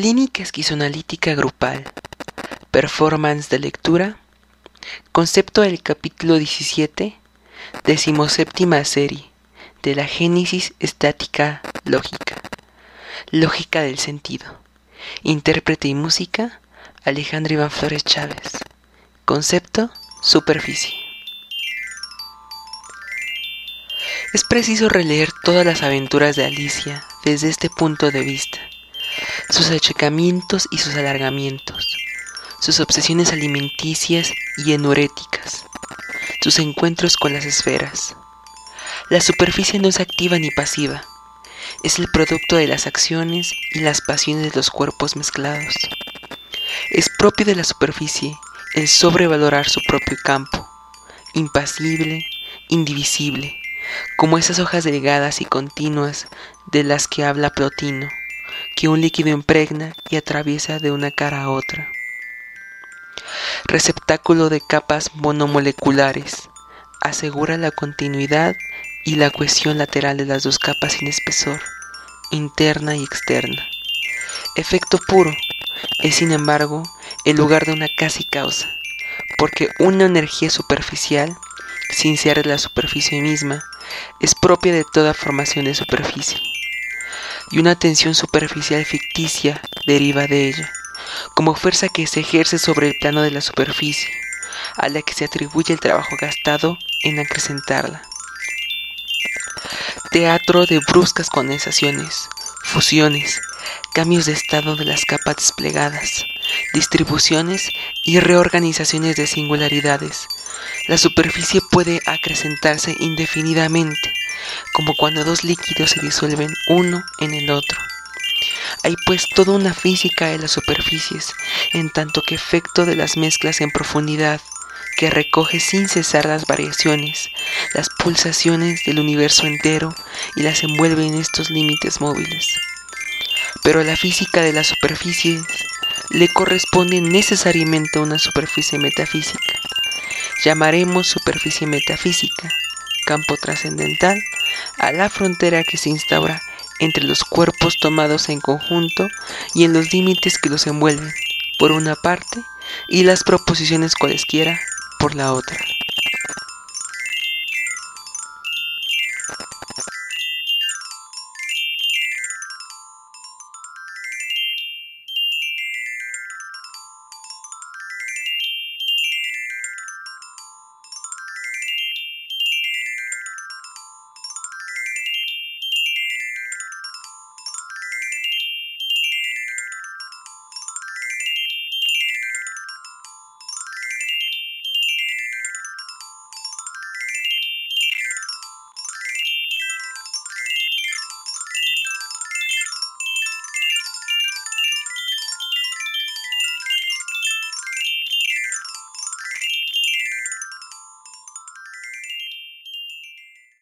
Clínica esquizoanalítica grupal. Performance de lectura. Concepto del capítulo 17, decimoséptima serie de la génesis estática lógica. Lógica del sentido. Intérprete y música, Alejandro Iván Flores Chávez. Concepto, superficie. Es preciso releer todas las aventuras de Alicia desde este punto de vista, sus achecamientos y sus alargamientos, sus obsesiones alimenticias y enuréticas, sus encuentros con las esferas. La superficie no es activa ni pasiva, es el producto de las acciones y las pasiones de los cuerpos mezclados. Es propio de la superficie el sobrevalorar su propio campo, impasible, indivisible, como esas hojas delgadas y continuas de las que habla Plotino, que un líquido impregna y atraviesa de una cara a otra. Receptáculo de capas monomoleculares, asegura la continuidad y la cohesión lateral de las dos capas sin espesor, interna y externa. Efecto puro es, sin embargo, el lugar de una casi causa, porque una energía superficial, sin ser la superficie misma, es propia de toda formación de superficie, y una tensión superficial ficticia deriva de ella, como fuerza que se ejerce sobre el plano de la superficie, a la que se atribuye el trabajo gastado en acrecentarla. Teatro de bruscas condensaciones, fusiones, cambios de estado de las capas desplegadas, distribuciones y reorganizaciones de singularidades, la superficie puede acrecentarse indefinidamente, como cuando dos líquidos se disuelven uno en el otro. Hay pues toda una física de las superficies, en tanto que efecto de las mezclas en profundidad, que recoge sin cesar las variaciones, las pulsaciones del universo entero y las envuelve en estos límites móviles. Pero a la física de las superficies le corresponde necesariamente una superficie metafísica llamaremos superficie metafísica, campo trascendental, a la frontera que se instaura entre los cuerpos tomados en conjunto y en los límites que los envuelven, por una parte, y las proposiciones cualesquiera, por la otra.